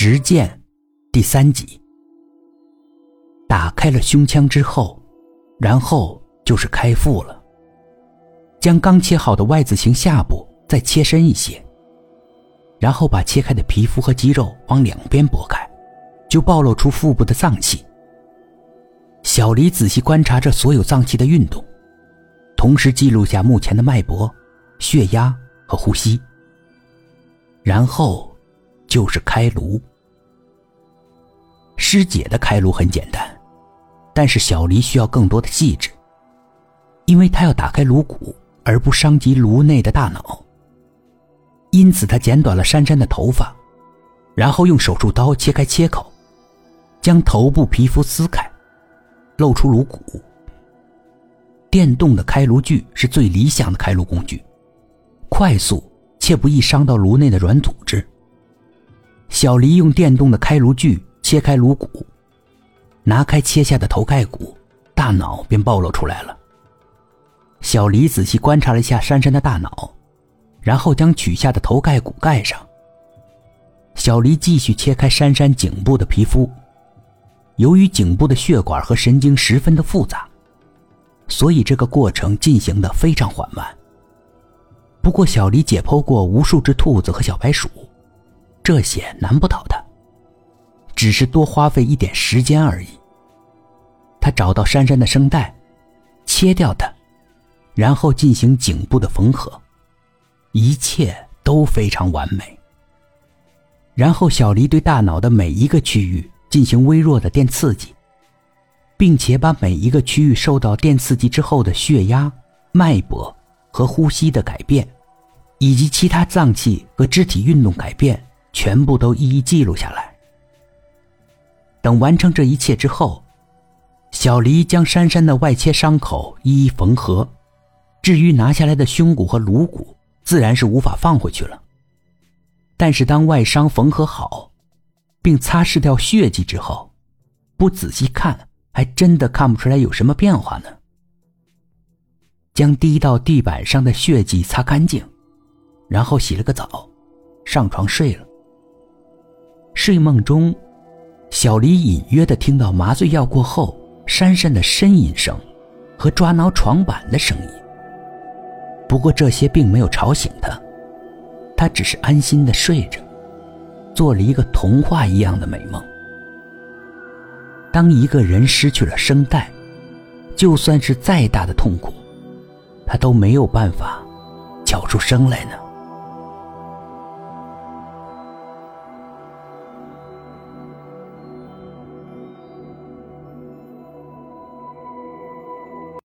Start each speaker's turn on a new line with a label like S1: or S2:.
S1: 实践第三集。打开了胸腔之后，然后就是开腹了。将刚切好的 Y 字形下部再切深一些，然后把切开的皮肤和肌肉往两边拨开，就暴露出腹部的脏器。小黎仔细观察着所有脏器的运动，同时记录下目前的脉搏、血压和呼吸。然后就是开颅。师姐的开颅很简单，但是小黎需要更多的细致，因为他要打开颅骨，而不伤及颅内的大脑。因此，他剪短了珊珊的头发，然后用手术刀切开切口，将头部皮肤撕开，露出颅骨。电动的开颅锯是最理想的开颅工具，快速。且不易伤到颅内的软组织。小黎用电动的开颅锯切开颅骨，拿开切下的头盖骨，大脑便暴露出来了。小黎仔细观察了一下珊珊的大脑，然后将取下的头盖骨盖上。小黎继续切开珊珊颈部的皮肤。由于颈部的血管和神经十分的复杂，所以这个过程进行的非常缓慢。不过，小黎解剖过无数只兔子和小白鼠，这些难不倒他。只是多花费一点时间而已。他找到珊珊的声带，切掉它，然后进行颈部的缝合，一切都非常完美。然后，小黎对大脑的每一个区域进行微弱的电刺激，并且把每一个区域受到电刺激之后的血压、脉搏和呼吸的改变。以及其他脏器和肢体运动改变，全部都一一记录下来。等完成这一切之后，小黎将珊珊的外切伤口一一缝合。至于拿下来的胸骨和颅骨，自然是无法放回去了。但是当外伤缝合好，并擦拭掉血迹之后，不仔细看，还真的看不出来有什么变化呢。将滴到地板上的血迹擦干净。然后洗了个澡，上床睡了。睡梦中，小黎隐约的听到麻醉药过后珊珊的呻吟声和抓挠床板的声音。不过这些并没有吵醒他，他只是安心的睡着，做了一个童话一样的美梦。当一个人失去了声带，就算是再大的痛苦，他都没有办法叫出声来呢。